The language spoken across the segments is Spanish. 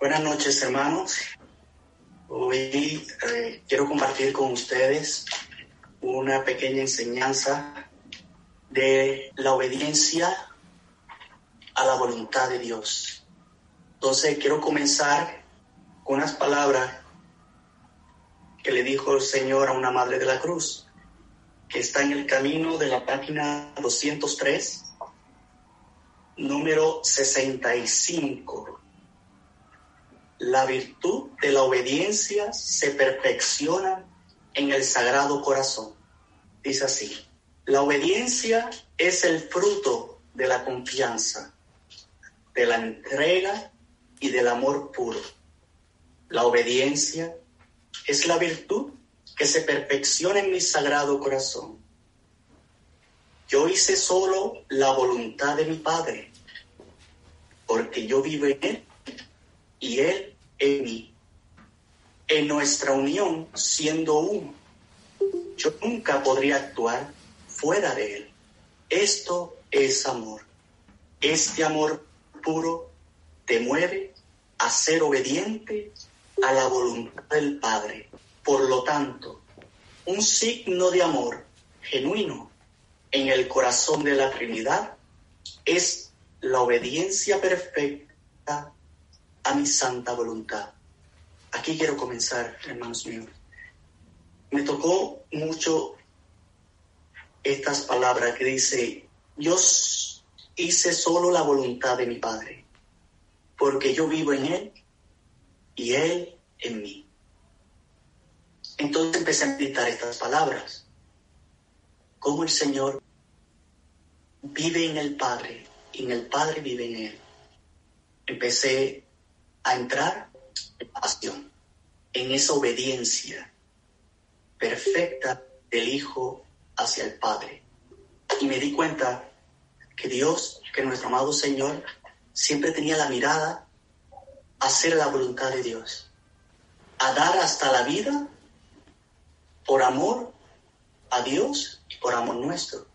Buenas noches, hermanos. Hoy eh, quiero compartir con ustedes una pequeña enseñanza de la obediencia a la voluntad de Dios. Entonces quiero comenzar con unas palabras que le dijo el Señor a una madre de la cruz, que está en el camino de la página 203, número 65 la virtud de la obediencia se perfecciona en el Sagrado Corazón. Dice así, la obediencia es el fruto de la confianza, de la entrega y del amor puro. La obediencia es la virtud que se perfecciona en mi Sagrado Corazón. Yo hice solo la voluntad de mi Padre, porque yo vivo en Él y Él en mí. En nuestra unión, siendo uno, yo nunca podría actuar fuera de Él. Esto es amor. Este amor puro te mueve a ser obediente a la voluntad del Padre. Por lo tanto, un signo de amor genuino en el corazón de la Trinidad es la obediencia perfecta a mi santa voluntad. Aquí quiero comenzar, hermanos míos. Me tocó mucho estas palabras que dice, yo hice solo la voluntad de mi Padre, porque yo vivo en Él y Él en mí. Entonces empecé a meditar estas palabras. Cómo el Señor vive en el Padre y en el Padre vive en Él. Empecé a entrar en pasión, en esa obediencia perfecta del Hijo hacia el Padre. Y me di cuenta que Dios, que nuestro amado Señor, siempre tenía la mirada a hacer la voluntad de Dios, a dar hasta la vida por amor a Dios y por amor nuestro.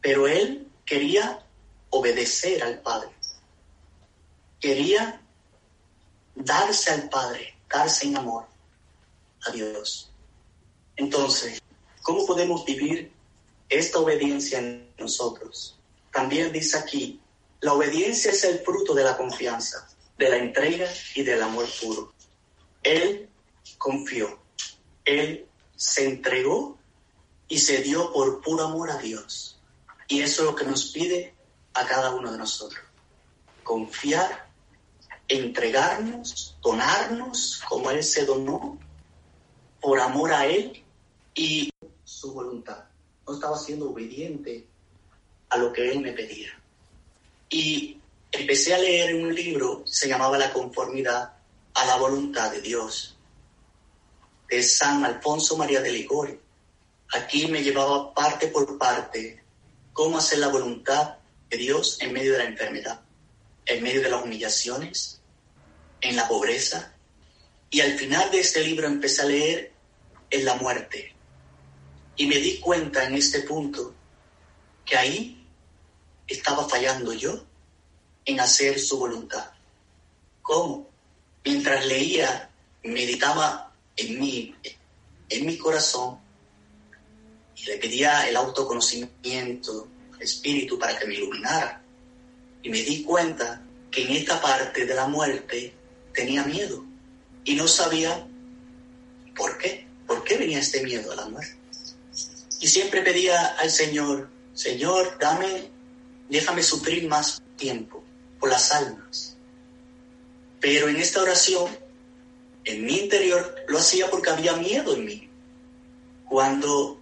Pero Él quería obedecer al Padre. Quería darse al Padre, darse en amor a Dios. Entonces, ¿cómo podemos vivir esta obediencia en nosotros? También dice aquí, la obediencia es el fruto de la confianza, de la entrega y del amor puro. Él confió, él se entregó y se dio por puro amor a Dios. Y eso es lo que nos pide a cada uno de nosotros. Confiar entregarnos, donarnos como Él se donó, por amor a Él y su voluntad. No estaba siendo obediente a lo que Él me pedía. Y empecé a leer un libro, se llamaba La conformidad a la voluntad de Dios, de San Alfonso María de Ligori. Aquí me llevaba parte por parte cómo hacer la voluntad de Dios en medio de la enfermedad, en medio de las humillaciones, en la pobreza. Y al final de este libro empecé a leer en la muerte. Y me di cuenta en este punto que ahí estaba fallando yo en hacer su voluntad. ¿Cómo? Mientras leía, meditaba en mí, en mi corazón, y le pedía el autoconocimiento, el espíritu para que me iluminara. Y me di cuenta que en esta parte de la muerte tenía miedo y no sabía por qué, por qué venía este miedo a la muerte. Y siempre pedía al Señor, Señor, dame, déjame sufrir más tiempo por las almas. Pero en esta oración, en mi interior, lo hacía porque había miedo en mí. Cuando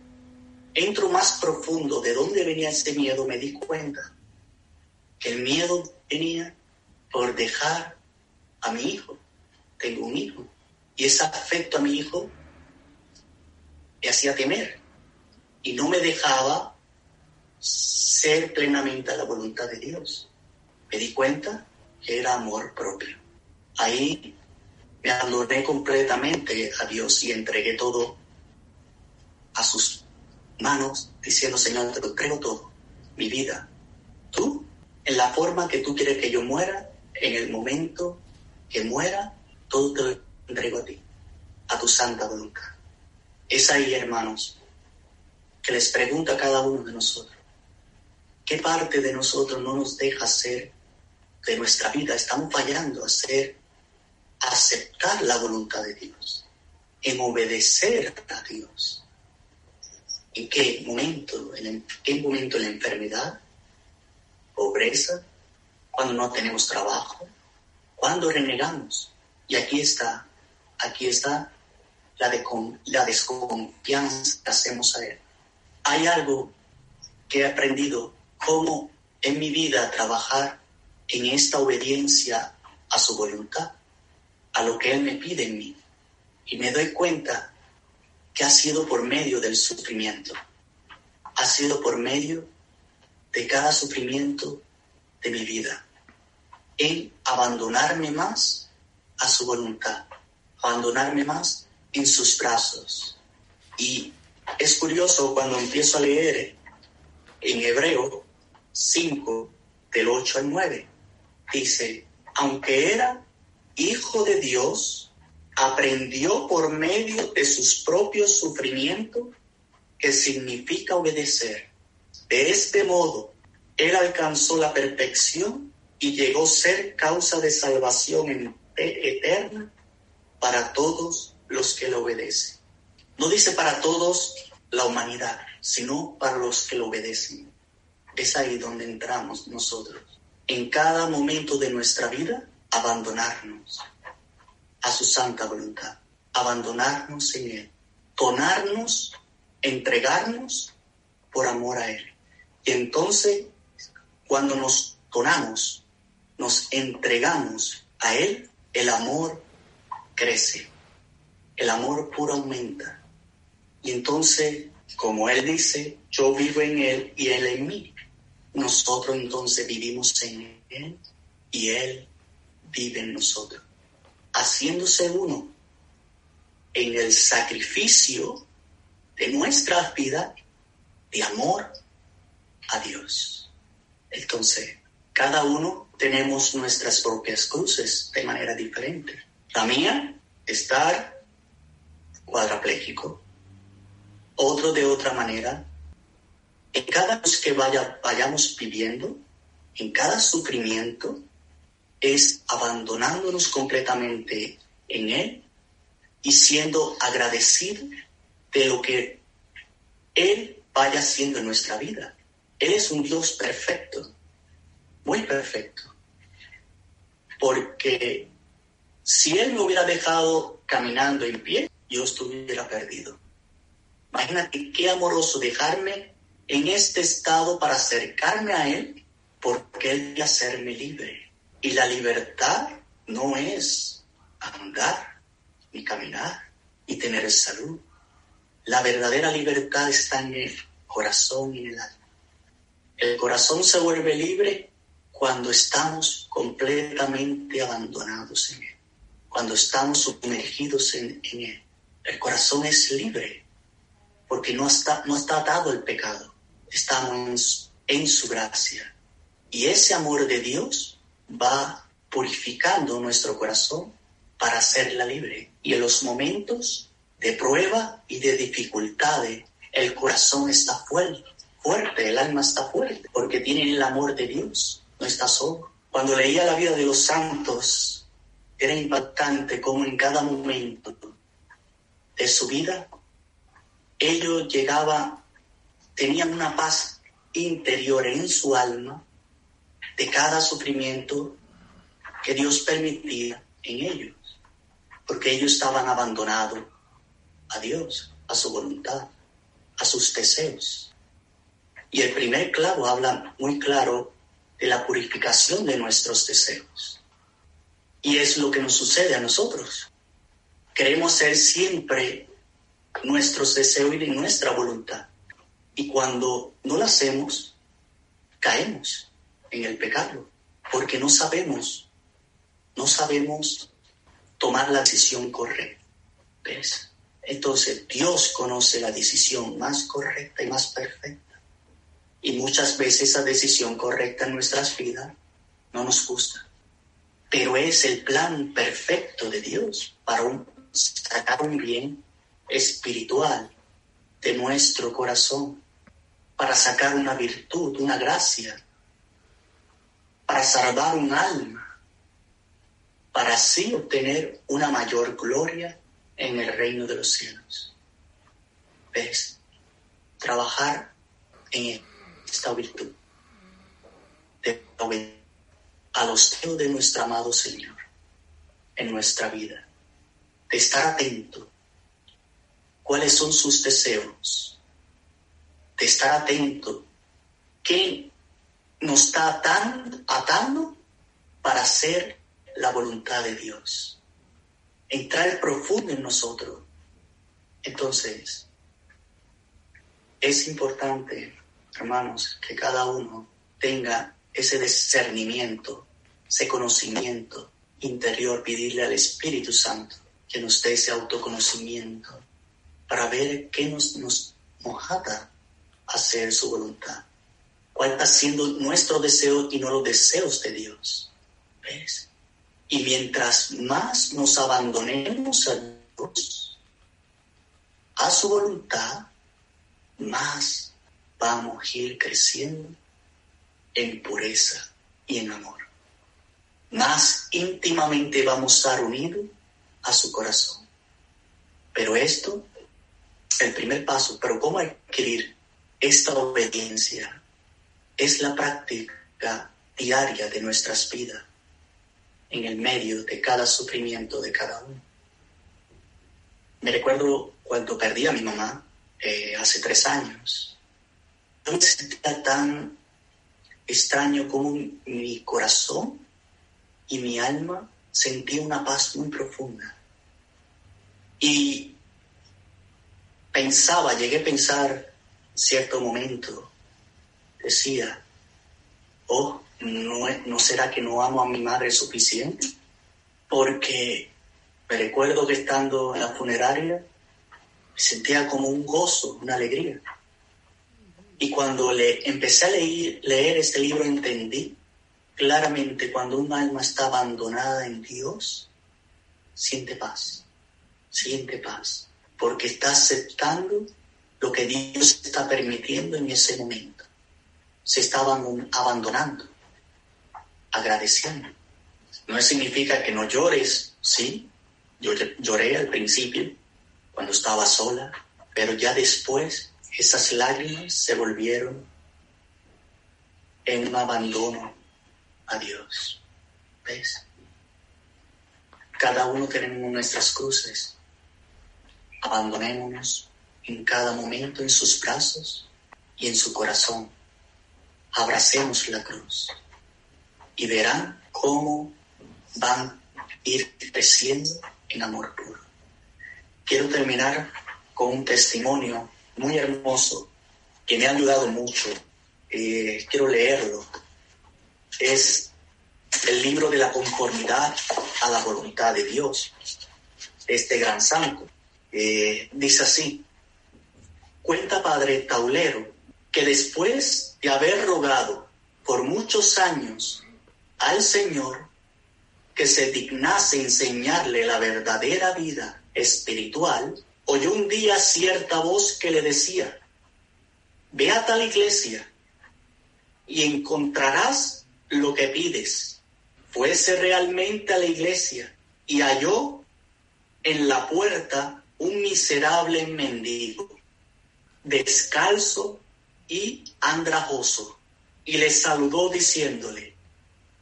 entro más profundo de dónde venía ese miedo, me di cuenta que el miedo venía por dejar a mi hijo. Tengo un hijo. Y ese afecto a mi hijo me hacía temer y no me dejaba ser plenamente a la voluntad de Dios. Me di cuenta que era amor propio. Ahí me abandoné completamente a Dios y entregué todo a sus manos, diciendo, Señor, te lo entrego todo, mi vida. Tú, en la forma que tú quieres que yo muera, en el momento que muera, todo te lo entrego a ti, a tu santa voluntad. Es ahí, hermanos, que les pregunta a cada uno de nosotros, ¿qué parte de nosotros no nos deja ser de nuestra vida? Estamos fallando a ser, aceptar la voluntad de Dios, en obedecer a Dios. ¿En qué momento? ¿En qué momento la enfermedad? ¿Pobreza? ¿Cuando no tenemos trabajo? ¿Cuándo renegamos? Y aquí está, aquí está la desconfianza que hacemos a Él. Hay algo que he aprendido, cómo en mi vida trabajar en esta obediencia a su voluntad, a lo que Él me pide en mí. Y me doy cuenta que ha sido por medio del sufrimiento, ha sido por medio de cada sufrimiento de mi vida, en abandonarme más a su voluntad, abandonarme más en sus brazos. Y es curioso cuando empiezo a leer en Hebreo 5, del 8 al 9, dice, aunque era hijo de Dios, aprendió por medio de sus propios sufrimientos, que significa obedecer. De este modo, él alcanzó la perfección y llegó a ser causa de salvación eterna para todos los que lo obedecen. No dice para todos la humanidad, sino para los que lo obedecen. Es ahí donde entramos nosotros. En cada momento de nuestra vida, abandonarnos a su santa voluntad, abandonarnos en Él, tonarnos, entregarnos por amor a Él. Y entonces, cuando nos tonamos, nos entregamos a Él, el amor crece el amor puro aumenta. Y entonces, como Él dice, yo vivo en Él y Él en mí. Nosotros entonces vivimos en Él y Él vive en nosotros, haciéndose uno en el sacrificio de nuestra vida de amor a Dios. Entonces, cada uno tenemos nuestras propias cruces de manera diferente. La mía, estar cuadrapléjico, otro de otra manera. En cada vez que vaya, vayamos viviendo, en cada sufrimiento, es abandonándonos completamente en Él y siendo agradecido de lo que Él vaya haciendo en nuestra vida. Él es un Dios perfecto, muy perfecto. Porque si Él me hubiera dejado caminando en pie, yo estuviera perdido. Imagínate qué amoroso dejarme en este estado para acercarme a Él, porque Él quiere hacerme libre. Y la libertad no es andar ni caminar y tener salud. La verdadera libertad está en el corazón y en el alma. El corazón se vuelve libre cuando estamos completamente abandonados en Él, cuando estamos sumergidos en, en Él. El corazón es libre porque no está, no está atado al pecado. Estamos en su gracia. Y ese amor de Dios va purificando nuestro corazón para hacerla libre. Y en los momentos de prueba y de dificultades, el corazón está fuerte, fuerte, el alma está fuerte, porque tiene el amor de Dios, no está solo. Cuando leía la vida de los santos, era impactante como en cada momento de su vida, ellos llegaban, tenían una paz interior en su alma de cada sufrimiento que Dios permitía en ellos, porque ellos estaban abandonados a Dios, a su voluntad, a sus deseos. Y el primer clavo habla muy claro de la purificación de nuestros deseos. Y es lo que nos sucede a nosotros. Queremos ser siempre nuestros deseos y nuestra voluntad. Y cuando no lo hacemos, caemos en el pecado, porque no sabemos, no sabemos tomar la decisión correcta. ¿Ves? Entonces Dios conoce la decisión más correcta y más perfecta. Y muchas veces esa decisión correcta en nuestras vidas no nos gusta. pero es el plan perfecto de Dios para sacar un bien espiritual de nuestro corazón, para sacar una virtud, una gracia, para salvar un alma, para así obtener una mayor gloria en el reino de los cielos. ¿Ves? Trabajar en esta virtud de a los deseos de nuestro amado Señor en nuestra vida, de estar atento cuáles son sus deseos, de estar atento qué nos está atando para hacer la voluntad de Dios, entrar profundo en nosotros. Entonces, es importante, hermanos, que cada uno tenga ese discernimiento, ese conocimiento interior, pedirle al Espíritu Santo que nos dé ese autoconocimiento para ver qué nos, nos mojata hacer su voluntad. ¿Cuál está siendo nuestro deseo y no los deseos de Dios? ¿Ves? Y mientras más nos abandonemos a Dios, a su voluntad, más vamos a ir creciendo en pureza y en amor. Más íntimamente vamos a estar unidos a su corazón. Pero esto, el primer paso, pero ¿cómo adquirir esta obediencia? Es la práctica diaria de nuestras vidas en el medio de cada sufrimiento de cada uno. Me recuerdo cuando perdí a mi mamá eh, hace tres años. Yo me sentía tan extraño como mi corazón y mi alma sentía una paz muy profunda. Y pensaba, llegué a pensar cierto momento, decía, oh, ¿no, ¿no será que no amo a mi madre suficiente? Porque me recuerdo que estando en la funeraria sentía como un gozo, una alegría. Y cuando le empecé a leer, leer este libro entendí claramente cuando un alma está abandonada en Dios, siente paz, siente paz, porque está aceptando lo que Dios está permitiendo en ese momento. Se está abandonando, agradeciendo. No significa que no llores, sí, yo lloré al principio, cuando estaba sola, pero ya después esas lágrimas se volvieron en un abandono a Dios. ¿Ves? Cada uno tenemos nuestras cruces. Abandonémonos en cada momento en sus brazos y en su corazón. Abracemos la cruz y verán cómo van a ir creciendo en amor puro. Quiero terminar con un testimonio muy hermoso que me ha ayudado mucho. Eh, quiero leerlo. Es el libro de la conformidad a la voluntad de Dios, este gran santo. Eh, dice así, cuenta Padre Taulero que después de haber rogado por muchos años al Señor que se dignase enseñarle la verdadera vida espiritual, oyó un día cierta voz que le decía, ve a tal iglesia y encontrarás lo que pides. Fuese realmente a la iglesia y halló en la puerta un miserable mendigo, descalzo y andrajoso, y le saludó diciéndole,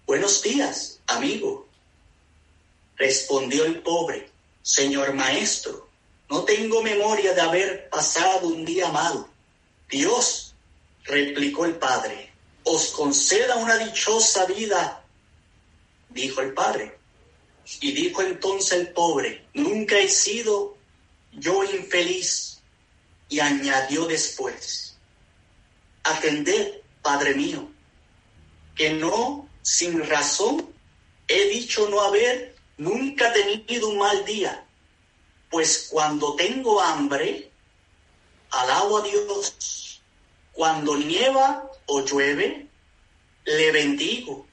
Buenos días, amigo. Respondió el pobre, Señor maestro, no tengo memoria de haber pasado un día malo. Dios, replicó el padre, os conceda una dichosa vida, dijo el padre. Y dijo entonces el pobre, nunca he sido yo infeliz. Y añadió después, atended, Padre mío, que no sin razón he dicho no haber nunca tenido un mal día pues cuando tengo hambre, alabo a Dios. Cuando nieva o llueve, le bendigo.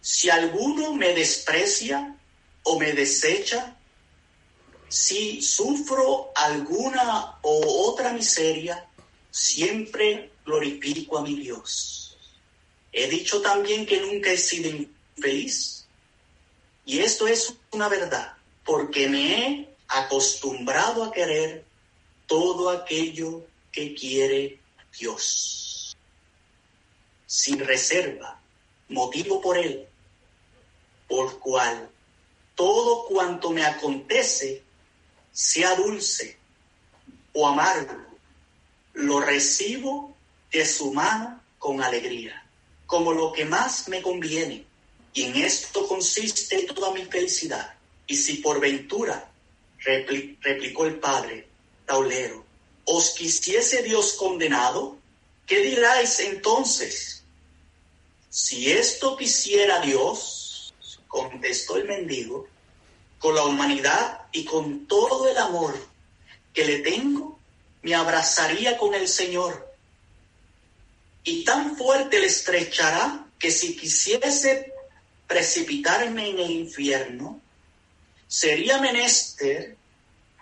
si alguno me desprecia o me desecha, si sufro alguna o otra miseria, siempre glorifico a mi Dios. He dicho también que nunca he sido infeliz. Y esto es una verdad, porque me he acostumbrado a querer todo aquello que quiere Dios. Sin reserva, motivo por él, por cual todo cuanto me acontece, sea dulce o amargo, lo recibo de su mano con alegría, como lo que más me conviene. Y en esto consiste toda mi felicidad. Y si por ventura, replicó el padre Taulero, os quisiese Dios condenado, ¿qué diráis entonces? Si esto quisiera Dios, contestó el mendigo, con la humanidad y con todo el amor que le tengo, me abrazaría con el Señor. Y tan fuerte le estrechará que si quisiese precipitarme en el infierno, sería menester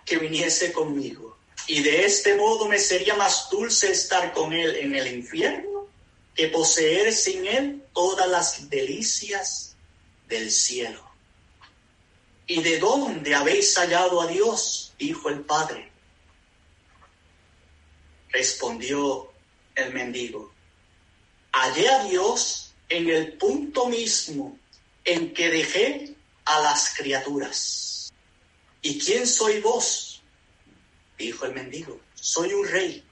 que viniese conmigo. Y de este modo me sería más dulce estar con él en el infierno que poseer sin él todas las delicias del cielo. ¿Y de dónde habéis hallado a Dios? dijo el padre. Respondió el mendigo. Hallé a Dios en el punto mismo en que dejé a las criaturas. ¿Y quién soy vos? Dijo el mendigo. Soy un rey.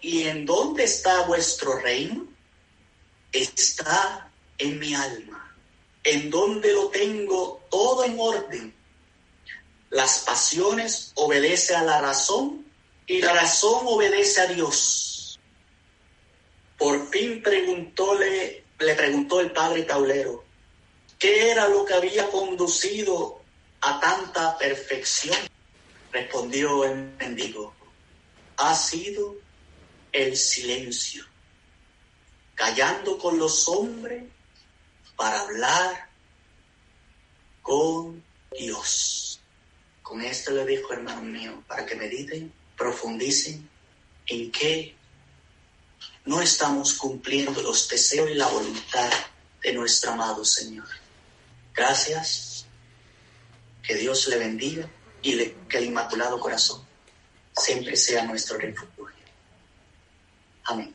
¿Y en dónde está vuestro reino? Está en mi alma en donde lo tengo todo en orden. Las pasiones obedece a la razón y la razón obedece a Dios. Por fin preguntóle, le preguntó el padre Taulero, ¿qué era lo que había conducido a tanta perfección? Respondió el mendigo, ha sido el silencio, callando con los hombres para hablar con Dios. Con esto le dijo, hermano mío, para que mediten, profundicen en qué no estamos cumpliendo los deseos y la voluntad de nuestro amado Señor. Gracias. Que Dios le bendiga y que el Inmaculado Corazón siempre sea nuestro refugio. Amén.